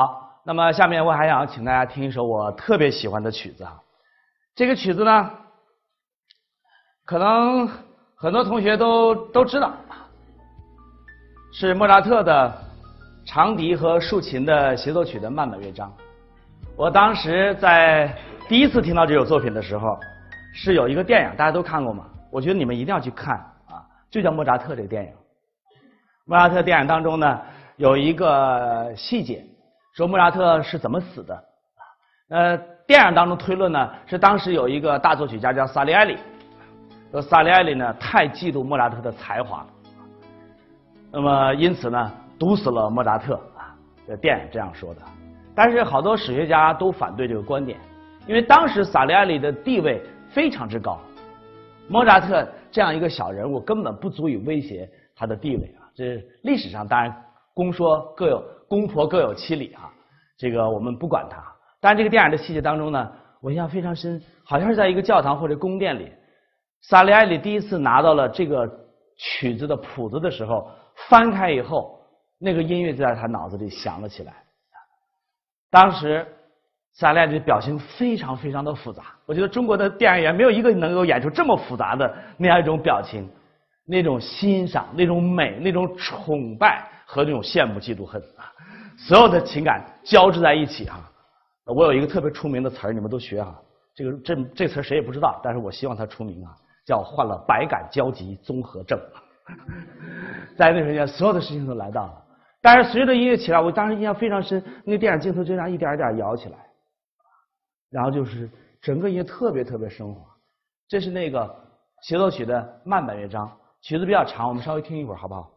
好，那么下面我还想请大家听一首我特别喜欢的曲子啊。这个曲子呢，可能很多同学都都知道，是莫扎特的长笛和竖琴的协奏曲的慢板乐章。我当时在第一次听到这首作品的时候，是有一个电影，大家都看过吗？我觉得你们一定要去看啊，就叫莫扎特这个电影。莫扎特电影当中呢，有一个细节，说莫扎特是怎么死的。呃，电影当中推论呢，是当时有一个大作曲家叫萨利埃里，说萨利埃里呢太嫉妒莫扎特的才华，那么因此呢毒死了莫扎特啊。这电影这样说的，但是好多史学家都反对这个观点，因为当时萨利埃里的地位非常之高，莫扎特这样一个小人物根本不足以威胁他的地位啊。这历史上当然公说各有公婆各有其理啊，这个我们不管他。但这个电影的细节当中呢，我印象非常深，好像是在一个教堂或者宫殿里，萨利埃里第一次拿到了这个曲子的谱子的时候，翻开以后，那个音乐就在他脑子里响了起来。当时萨利埃里的表情非常非常的复杂，我觉得中国的电影演员没有一个能够演出这么复杂的那样一种表情，那种欣赏、那种美、那种崇拜和那种羡慕、嫉妒、恨啊，所有的情感交织在一起哈。我有一个特别出名的词儿，你们都学啊。这个这这词儿谁也不知道，但是我希望它出名啊，叫患了百感交集综合症。在那瞬间，所有的事情都来到了。但是随着音乐起来，我当时印象非常深，那个电影镜头就这样一点一点摇起来，然后就是整个音乐特别特别升华。这是那个协奏曲的慢板乐章，曲子比较长，我们稍微听一会儿好不好？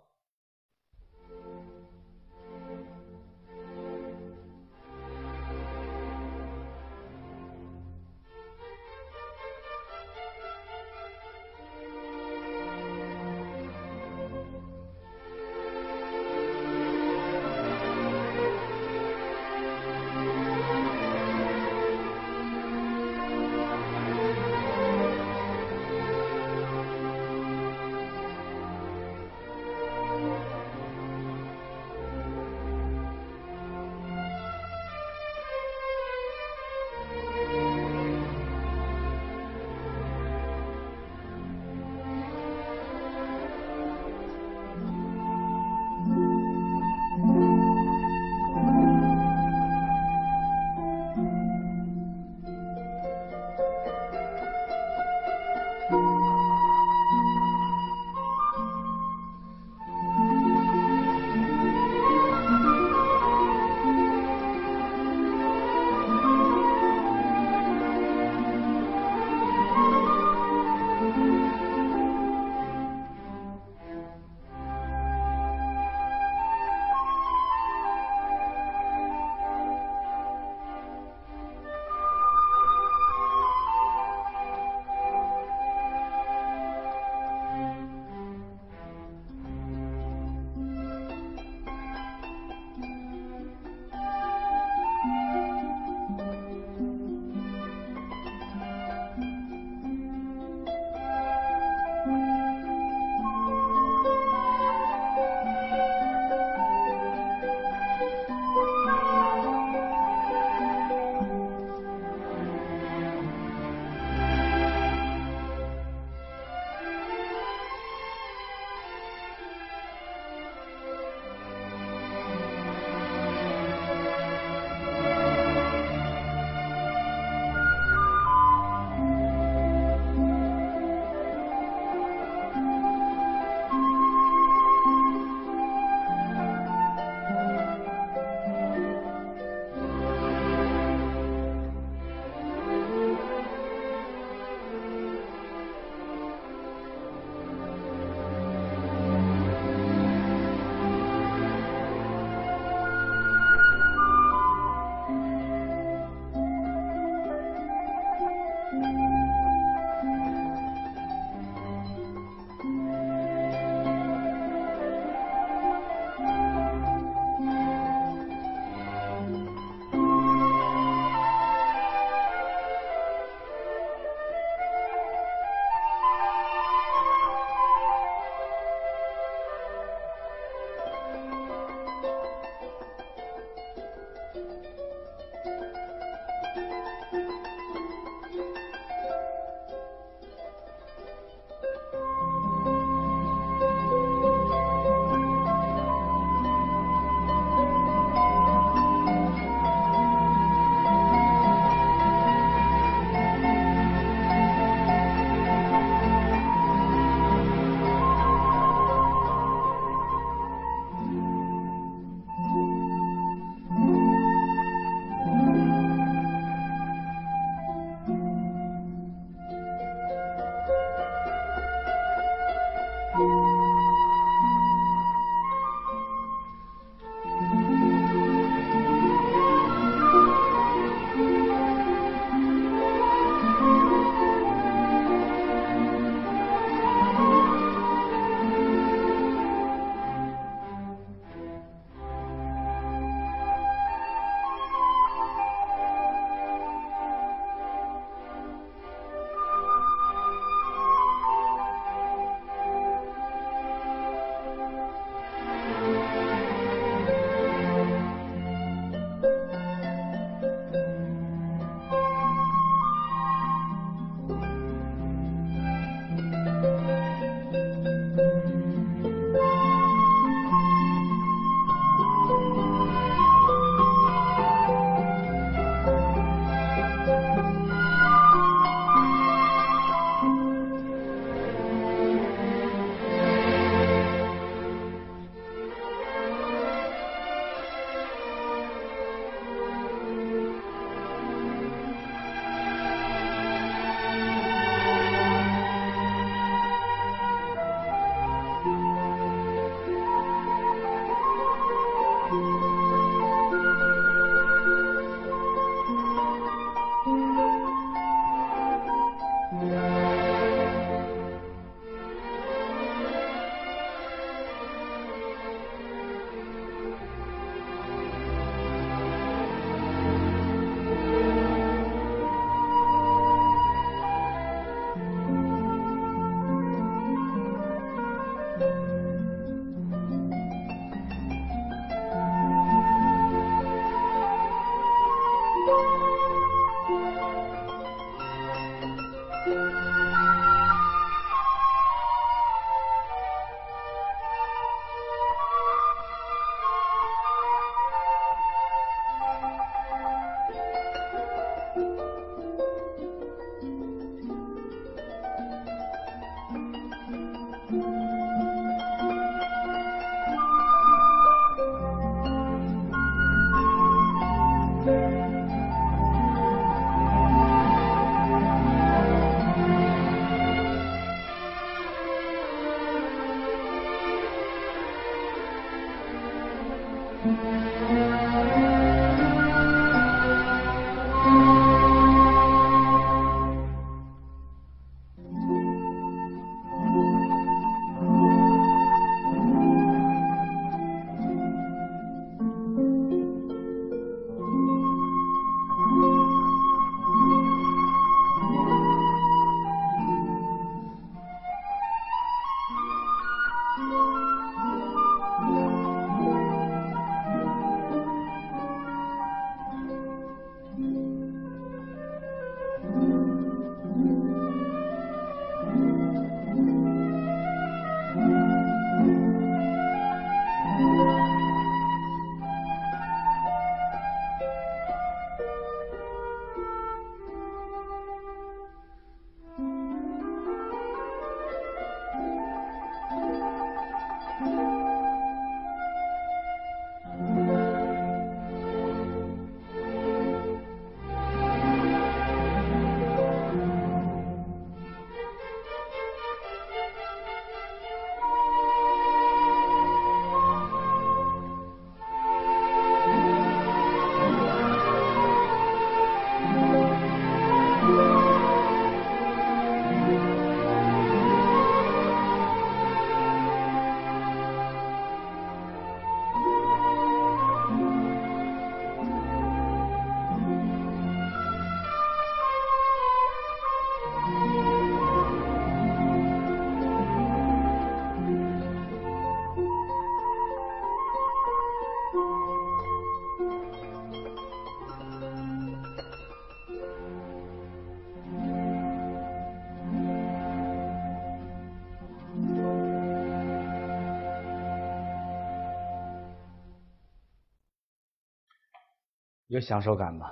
有享受感吗？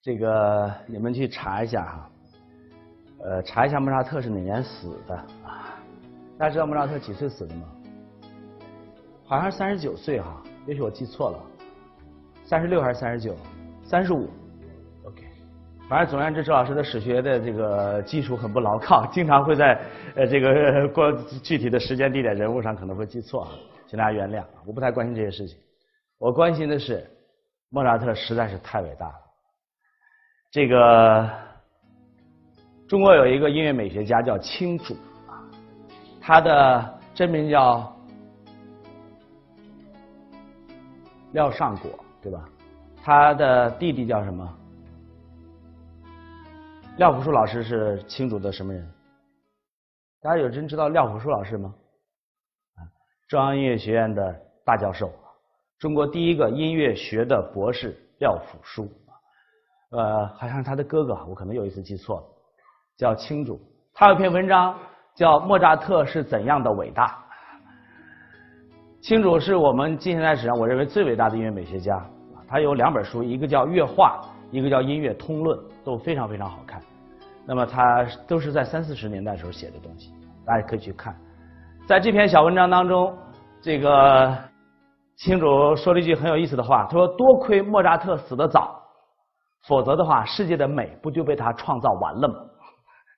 这个你们去查一下哈，呃，查一下莫扎特是哪年死的啊？大家知道莫扎特几岁死的吗？好像是三十九岁哈，也许我记错了，三十六还是三十九？三十五。OK，反正总而言之，周老师的史学的这个基础很不牢靠，经常会在呃这个过具体的时间、地点、人物上可能会记错啊，请大家原谅，我不太关心这些事情。我关心的是，莫扎特实在是太伟大了。这个中国有一个音乐美学家叫青主啊，他的真名叫廖尚果，对吧？他的弟弟叫什么？廖朴树老师是青主的什么人？大家有人知道廖朴树老师吗？啊，中央音乐学院的大教授。中国第一个音乐学的博士廖辅书，呃，好像是他的哥哥，我可能有一次记错了，叫青主。他有篇文章叫《莫扎特是怎样的伟大》。青主是我们近现代史上我认为最伟大的音乐美学家。他有两本书，一个叫《乐话》，一个叫《音乐通论》，都非常非常好看。那么他都是在三四十年代时候写的东西，大家可以去看。在这篇小文章当中，这个。青主说了一句很有意思的话，他说：“多亏莫扎特死得早，否则的话，世界的美不就被他创造完了吗？”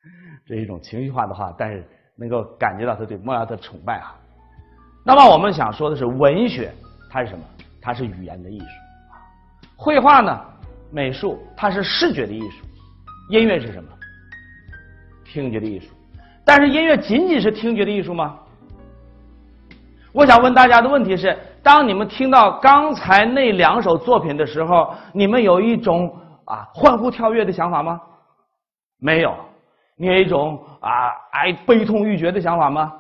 这是一种情绪化的话，但是能够感觉到他对莫扎特崇拜啊。那么我们想说的是，文学它是什么？它是语言的艺术。绘画呢，美术它是视觉的艺术。音乐是什么？听觉的艺术。但是音乐仅仅是听觉的艺术吗？我想问大家的问题是。当你们听到刚才那两首作品的时候，你们有一种啊欢呼跳跃的想法吗？没有。你有一种啊哀悲痛欲绝的想法吗？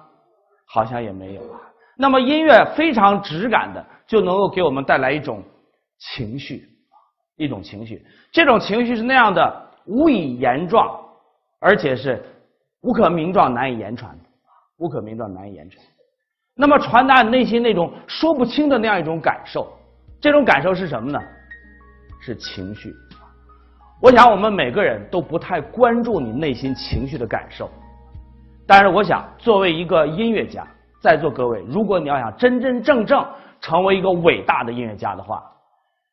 好像也没有啊。那么音乐非常直感的就能够给我们带来一种情绪，一种情绪。这种情绪是那样的无以言状，而且是无可名状、难以言传的，无可名状、难以言传。那么传达你内心那种说不清的那样一种感受，这种感受是什么呢？是情绪。我想我们每个人都不太关注你内心情绪的感受，但是我想作为一个音乐家，在座各位，如果你要想真真正正成为一个伟大的音乐家的话，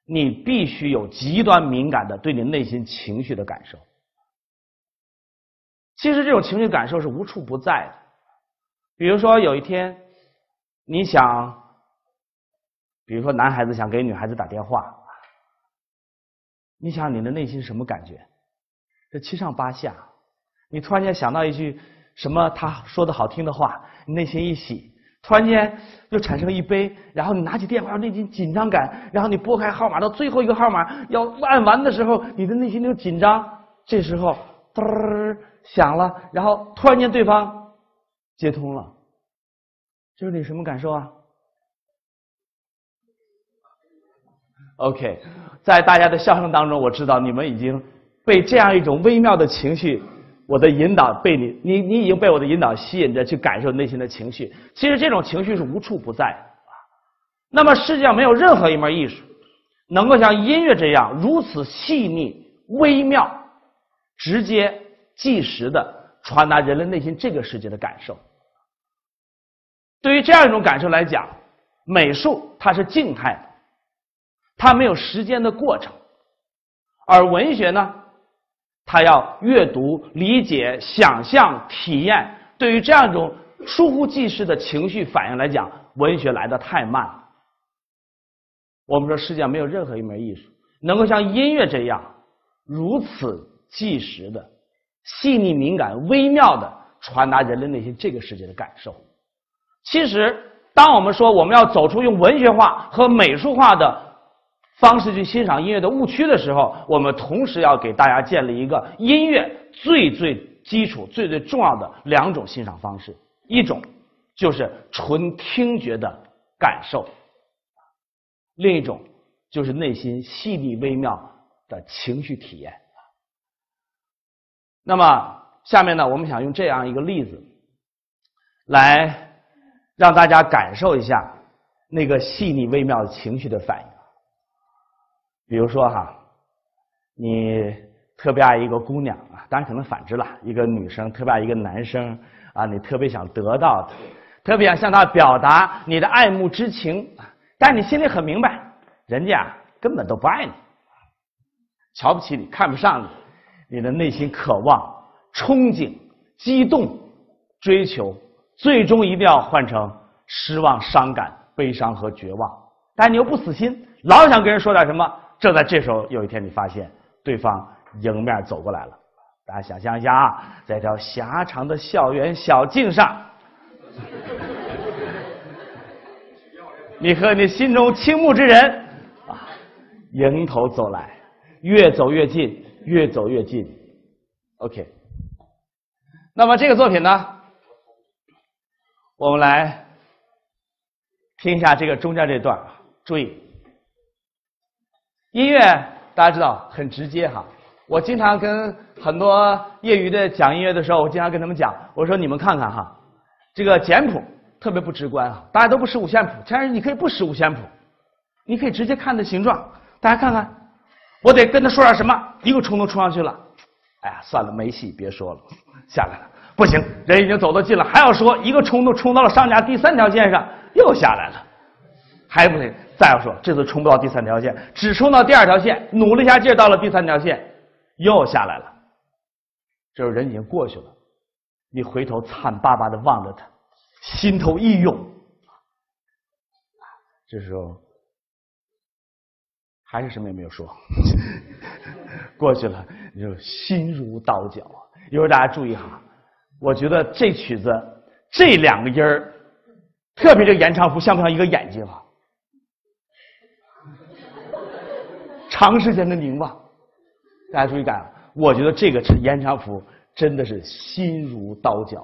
你必须有极端敏感的对你内心情绪的感受。其实这种情绪感受是无处不在的，比如说有一天你想，比如说男孩子想给女孩子打电话。你想你的内心什么感觉？这七上八下，你突然间想到一句什么他说的好听的话，你内心一喜，突然间又产生一悲，然后你拿起电话，内心紧张感，然后你拨开号码到最后一个号码要按完的时候，你的内心就紧张。这时候嘚儿响了，然后突然间对方接通了，这是你什么感受啊？OK，在大家的笑声当中，我知道你们已经被这样一种微妙的情绪，我的引导被你，你你已经被我的引导吸引着去感受内心的情绪。其实这种情绪是无处不在啊。那么世界上没有任何一门艺术能够像音乐这样如此细腻、微妙、直接、即时的传达人类内心这个世界的感受。对于这样一种感受来讲，美术它是静态的。它没有时间的过程，而文学呢，它要阅读、理解、想象、体验。对于这样一种疏忽即逝的情绪反应来讲，文学来的太慢了。我们说，世界上没有任何一门艺术能够像音乐这样如此即时的、细腻、敏感、微妙的传达人类内心这个世界的感受。其实，当我们说我们要走出用文学化和美术化的。方式去欣赏音乐的误区的时候，我们同时要给大家建立一个音乐最最基础、最最重要的两种欣赏方式：一种就是纯听觉的感受，另一种就是内心细腻微妙的情绪体验。那么，下面呢，我们想用这样一个例子来让大家感受一下那个细腻微妙的情绪的反应。比如说哈，你特别爱一个姑娘啊，当然可能反之了，一个女生特别爱一个男生啊，你特别想得到，特别想向他表达你的爱慕之情，但你心里很明白，人家根本都不爱你，瞧不起你，看不上你，你的内心渴望、憧憬、激动、追求，最终一定要换成失望、伤感、悲伤和绝望，但你又不死心，老想跟人说点什么。正在这时候，有一天你发现对方迎面走过来了。大家想象一下啊，在这条狭长的校园小径上，你和你心中倾慕之人啊迎头走来，越走越近，越走越近。OK，那么这个作品呢，我们来听一下这个中间这段啊，注意。音乐大家知道很直接哈，我经常跟很多业余的讲音乐的时候，我经常跟他们讲，我说你们看看哈，这个简谱特别不直观啊，大家都不识五线谱，其实你可以不识五线谱，你可以直接看的形状，大家看看，我得跟他说点什么，一个冲动冲上去了，哎呀，算了，没戏，别说了，下来了，不行，人已经走得近了，还要说，一个冲动冲到了上家第三条线上，又下来了，还不行。再要说，这次冲不到第三条线，只冲到第二条线，努了一下劲，到了第三条线，又下来了。这时候人已经过去了，你回头惨巴巴的望着他，心头一涌。这时候还是什么也没有说，过去了，你就心如刀绞。一会儿大家注意哈，我觉得这曲子这两个音儿，特别这个延长符像不像一个眼睛啊？长时间的凝望，大家注意看，我觉得这个是延长符，真的是心如刀绞。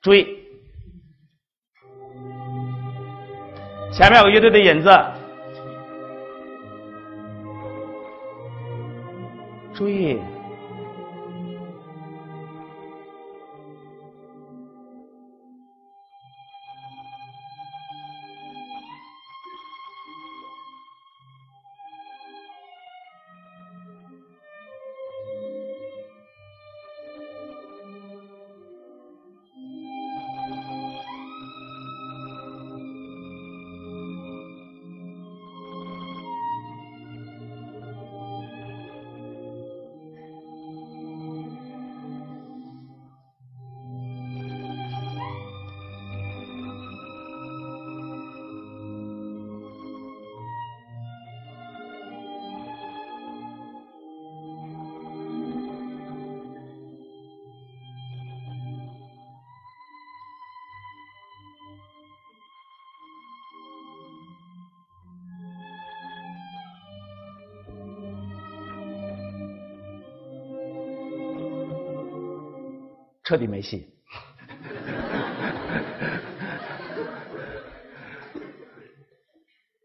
注意，前面有个乐队的引子，注意，彻底没戏。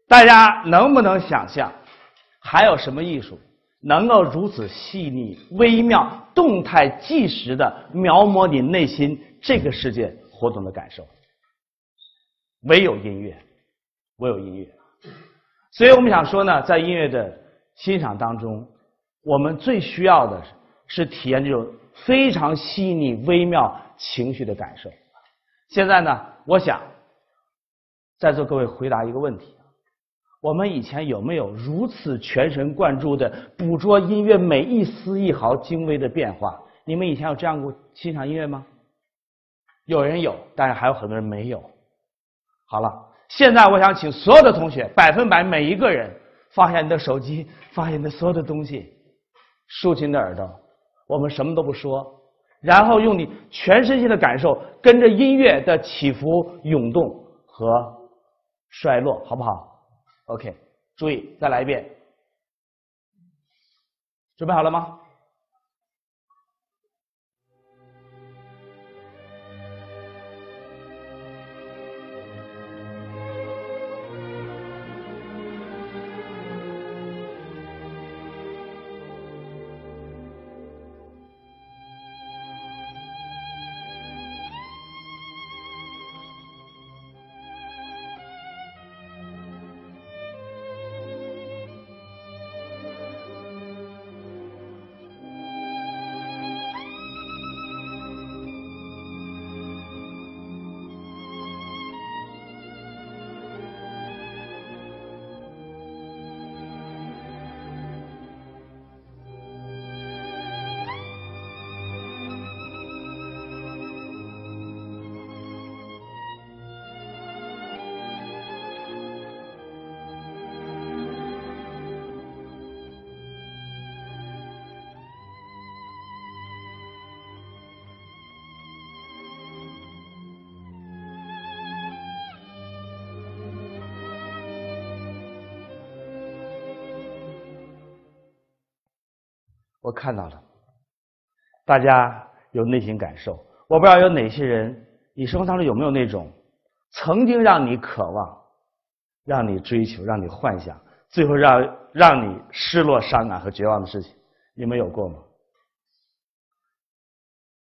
大家能不能想象，还有什么艺术能够如此细腻、微妙、动态、即时的描摹你内心这个世界活动的感受？唯有音乐，唯有音乐。所以我们想说呢，在音乐的欣赏当中，我们最需要的是体验这种非常细腻、微妙情绪的感受。现在呢，我想在座各位回答一个问题。我们以前有没有如此全神贯注的捕捉音乐每一丝一毫精微的变化？你们以前有这样过欣赏音乐吗？有人有，但是还有很多人没有。好了，现在我想请所有的同学，百分百每一个人放下你的手机，放下你的所有的东西，竖起你的耳朵，我们什么都不说，然后用你全身心的感受，跟着音乐的起伏、涌动和衰落，好不好？OK，注意，再来一遍。准备好了吗？我看到了，大家有内心感受。我不知道有哪些人，你生活当中有没有那种曾经让你渴望、让你追求、让你幻想，最后让让你失落、伤感和绝望的事情？你们有过吗？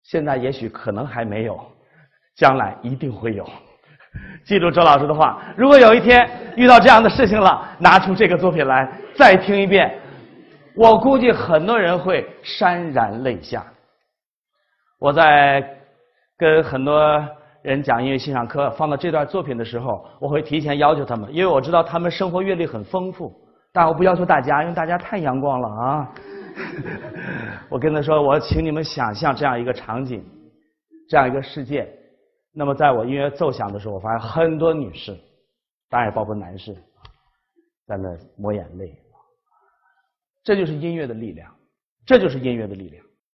现在也许可能还没有，将来一定会有。记住周老师的话：如果有一天遇到这样的事情了，拿出这个作品来再听一遍。我估计很多人会潸然泪下。我在跟很多人讲音乐欣赏课，放到这段作品的时候，我会提前要求他们，因为我知道他们生活阅历很丰富。但我不要求大家，因为大家太阳光了啊！我跟他说，我请你们想象这样一个场景，这样一个世界。那么，在我音乐奏响的时候，我发现很多女士，当然也包括男士，在那抹眼泪。这就是音乐的力量，这就是音乐的力量。